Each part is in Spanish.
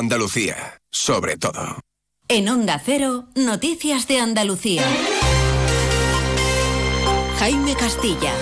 Andalucía, sobre todo. En Onda Cero, Noticias de Andalucía. Jaime Castilla.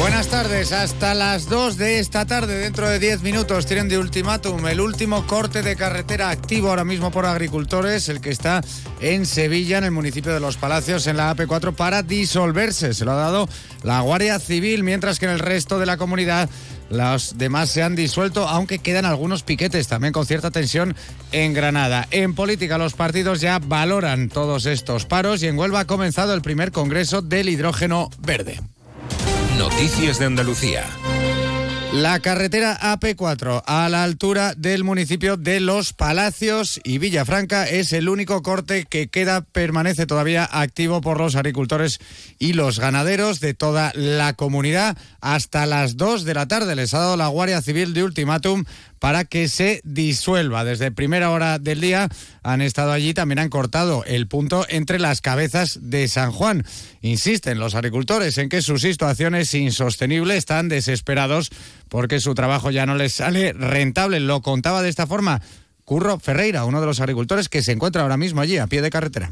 Buenas tardes, hasta las 2 de esta tarde, dentro de 10 minutos, tienen de ultimátum el último corte de carretera activo ahora mismo por agricultores, el que está en Sevilla, en el municipio de Los Palacios, en la AP4, para disolverse. Se lo ha dado la Guardia Civil, mientras que en el resto de la comunidad los demás se han disuelto, aunque quedan algunos piquetes también con cierta tensión en Granada. En política, los partidos ya valoran todos estos paros y en Huelva ha comenzado el primer congreso del hidrógeno verde. Noticias de Andalucía. La carretera AP4 a la altura del municipio de Los Palacios y Villafranca es el único corte que queda, permanece todavía activo por los agricultores y los ganaderos de toda la comunidad hasta las 2 de la tarde. Les ha dado la Guardia Civil de ultimátum para que se disuelva. Desde primera hora del día han estado allí, también han cortado el punto entre las cabezas de San Juan. Insisten los agricultores en que su situación es insostenible, están desesperados porque su trabajo ya no les sale rentable. Lo contaba de esta forma Curro Ferreira, uno de los agricultores que se encuentra ahora mismo allí a pie de carretera.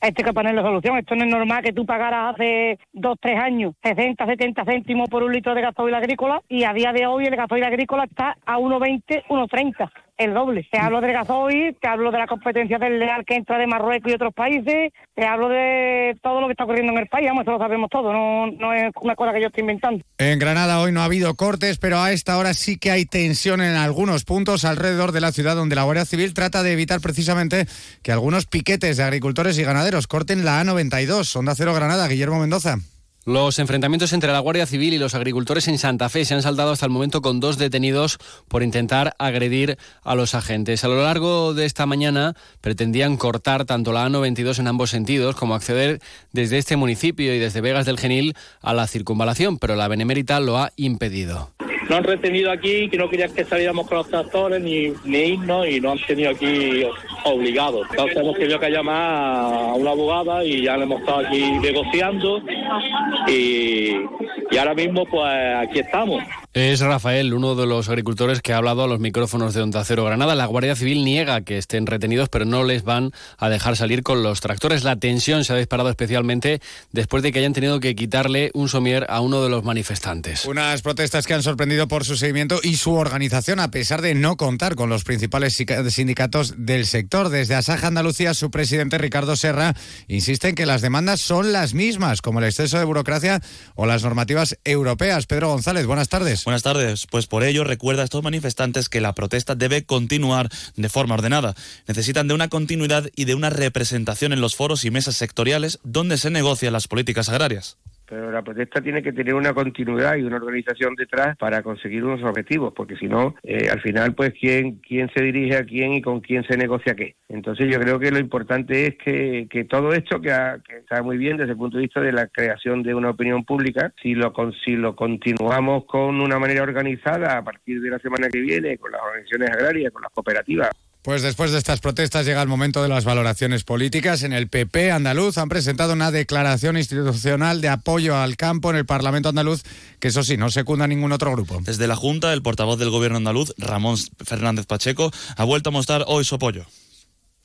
Esto hay que ponerle solución. Esto no es normal que tú pagaras hace dos, tres años 60, 70 céntimos por un litro de gasoil agrícola y a día de hoy el gasoil agrícola está a 1,20, 1,30 el doble. Te hablo del gasoil, te hablo de la competencia del leal que entra de Marruecos y otros países, te hablo de todo lo que está ocurriendo en el país, vamos, eso lo sabemos todo, no, no es una cosa que yo estoy inventando. En Granada hoy no ha habido cortes, pero a esta hora sí que hay tensión en algunos puntos alrededor de la ciudad donde la Guardia Civil trata de evitar precisamente que algunos piquetes de agricultores y ganaderos corten la A92. Onda Cero Granada, Guillermo Mendoza. Los enfrentamientos entre la Guardia Civil y los agricultores en Santa Fe se han saldado hasta el momento con dos detenidos por intentar agredir a los agentes. A lo largo de esta mañana pretendían cortar tanto la A92 en ambos sentidos como acceder desde este municipio y desde Vegas del Genil a la circunvalación, pero la Benemérita lo ha impedido no han retenido aquí, que no querían que saliéramos con los tractores ni, ni irnos y nos han tenido aquí obligados. Entonces hemos tenido que llamar a una abogada y ya le hemos estado aquí negociando y, y ahora mismo pues aquí estamos. Es Rafael, uno de los agricultores que ha hablado a los micrófonos de Onda Cero Granada. La Guardia Civil niega que estén retenidos, pero no les van a dejar salir con los tractores. La tensión se ha disparado especialmente después de que hayan tenido que quitarle un somier a uno de los manifestantes. Unas protestas que han sorprendido por su seguimiento y su organización, a pesar de no contar con los principales sindicatos del sector. Desde Asaja Andalucía, su presidente Ricardo Serra insiste en que las demandas son las mismas, como el exceso de burocracia o las normativas europeas. Pedro González, buenas tardes. Buenas tardes. Pues por ello recuerda a estos manifestantes que la protesta debe continuar de forma ordenada. Necesitan de una continuidad y de una representación en los foros y mesas sectoriales donde se negocian las políticas agrarias pero la protesta tiene que tener una continuidad y una organización detrás para conseguir unos objetivos, porque si no, eh, al final, pues, ¿quién, quién se dirige a quién y con quién se negocia qué. Entonces, yo creo que lo importante es que, que todo esto, que, está muy bien desde el punto de vista de la creación de una opinión pública, si lo, si lo continuamos con una manera organizada a partir de la semana que viene, con las organizaciones agrarias, con las cooperativas, pues después de estas protestas llega el momento de las valoraciones políticas. En el PP andaluz han presentado una declaración institucional de apoyo al campo en el Parlamento andaluz, que eso sí, no secunda ningún otro grupo. Desde la Junta, el portavoz del Gobierno andaluz, Ramón Fernández Pacheco, ha vuelto a mostrar hoy su apoyo.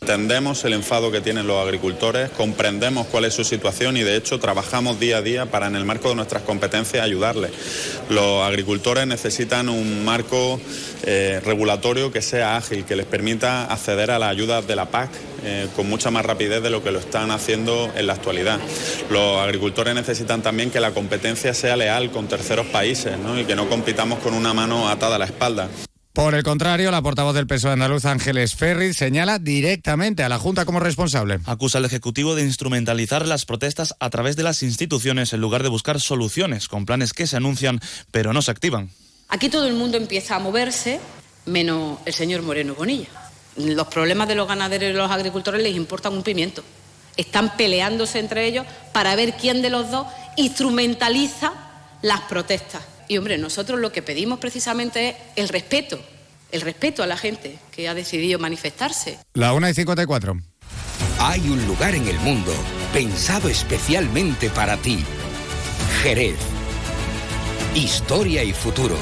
Entendemos el enfado que tienen los agricultores, comprendemos cuál es su situación y de hecho trabajamos día a día para en el marco de nuestras competencias ayudarles. Los agricultores necesitan un marco eh, regulatorio que sea ágil, que les permita acceder a las ayudas de la PAC eh, con mucha más rapidez de lo que lo están haciendo en la actualidad. Los agricultores necesitan también que la competencia sea leal con terceros países y que no compitamos con una mano atada a la espalda. Por el contrario, la portavoz del PSOE andaluz, Ángeles Ferri, señala directamente a la Junta como responsable. Acusa al Ejecutivo de instrumentalizar las protestas a través de las instituciones en lugar de buscar soluciones con planes que se anuncian pero no se activan. Aquí todo el mundo empieza a moverse, menos el señor Moreno Bonilla. Los problemas de los ganaderos y los agricultores les importan un pimiento. Están peleándose entre ellos para ver quién de los dos instrumentaliza las protestas. Y hombre, nosotros lo que pedimos precisamente es el respeto, el respeto a la gente que ha decidido manifestarse. La 1 y 54. Hay un lugar en el mundo pensado especialmente para ti. Jerez. Historia y futuro.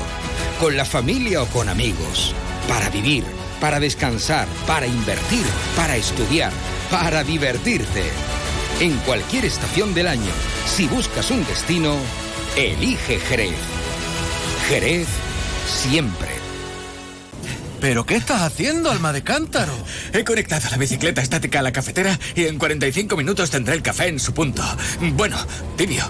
Con la familia o con amigos. Para vivir para descansar, para invertir, para estudiar, para divertirte. En cualquier estación del año, si buscas un destino, elige Jerez. Jerez siempre. ¿Pero qué estás haciendo, alma de cántaro? He conectado la bicicleta estática a la cafetera y en 45 minutos tendré el café en su punto. Bueno, tibio.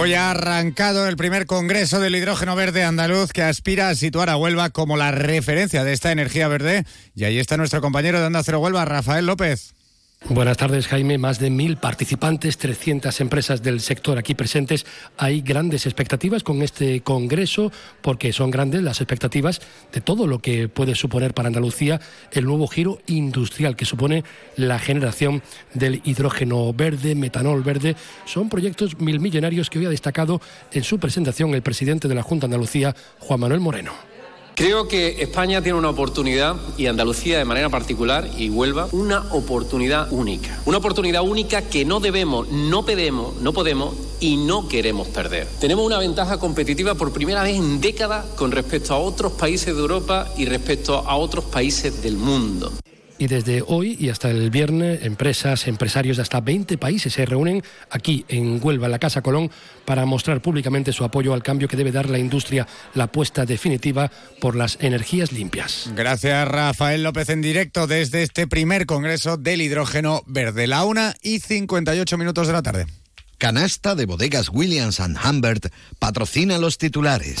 Hoy ha arrancado el primer Congreso del Hidrógeno Verde Andaluz que aspira a situar a Huelva como la referencia de esta energía verde. Y ahí está nuestro compañero de Onda Cero Huelva, Rafael López. Buenas tardes, Jaime. Más de mil participantes, 300 empresas del sector aquí presentes. Hay grandes expectativas con este congreso, porque son grandes las expectativas de todo lo que puede suponer para Andalucía el nuevo giro industrial que supone la generación del hidrógeno verde, metanol verde. Son proyectos mil millonarios que hoy ha destacado en su presentación el presidente de la Junta Andalucía, Juan Manuel Moreno. Creo que España tiene una oportunidad, y Andalucía de manera particular, y Huelva, una oportunidad única. Una oportunidad única que no debemos, no podemos, no podemos y no queremos perder. Tenemos una ventaja competitiva por primera vez en décadas con respecto a otros países de Europa y respecto a otros países del mundo. Y desde hoy y hasta el viernes, empresas, empresarios de hasta 20 países se reúnen aquí en Huelva, en la Casa Colón, para mostrar públicamente su apoyo al cambio que debe dar la industria, la apuesta definitiva por las energías limpias. Gracias, Rafael López, en directo desde este primer Congreso del Hidrógeno Verde. La una y 58 minutos de la tarde. Canasta de bodegas Williams ⁇ Humbert patrocina los titulares.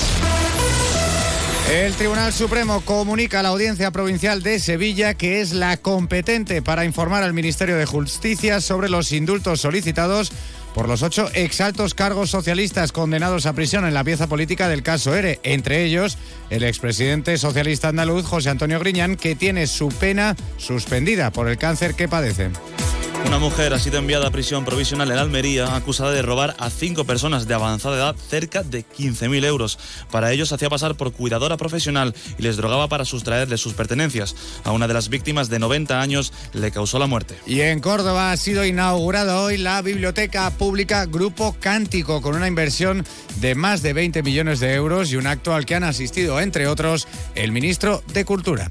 El Tribunal Supremo comunica a la Audiencia Provincial de Sevilla que es la competente para informar al Ministerio de Justicia sobre los indultos solicitados por los ocho exaltos cargos socialistas condenados a prisión en la pieza política del caso ERE, entre ellos el expresidente socialista andaluz José Antonio Griñán, que tiene su pena suspendida por el cáncer que padece. Una mujer ha sido enviada a prisión provisional en Almería acusada de robar a cinco personas de avanzada edad cerca de 15.000 euros. Para ello se hacía pasar por cuidadora profesional y les drogaba para sustraerles sus pertenencias. A una de las víctimas de 90 años le causó la muerte. Y en Córdoba ha sido inaugurada hoy la Biblioteca Pública Grupo Cántico con una inversión de más de 20 millones de euros y un acto al que han asistido, entre otros, el ministro de Cultura.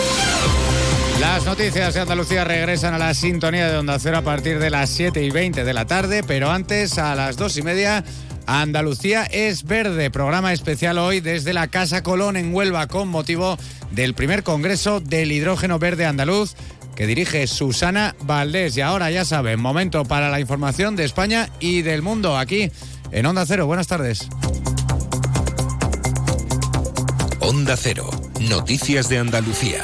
Las noticias de Andalucía regresan a la sintonía de Onda Cero a partir de las 7 y 20 de la tarde, pero antes a las 2 y media. Andalucía es verde, programa especial hoy desde la Casa Colón en Huelva con motivo del primer Congreso del Hidrógeno Verde Andaluz que dirige Susana Valdés. Y ahora ya saben, momento para la información de España y del mundo aquí en Onda Cero. Buenas tardes. Onda Cero, noticias de Andalucía.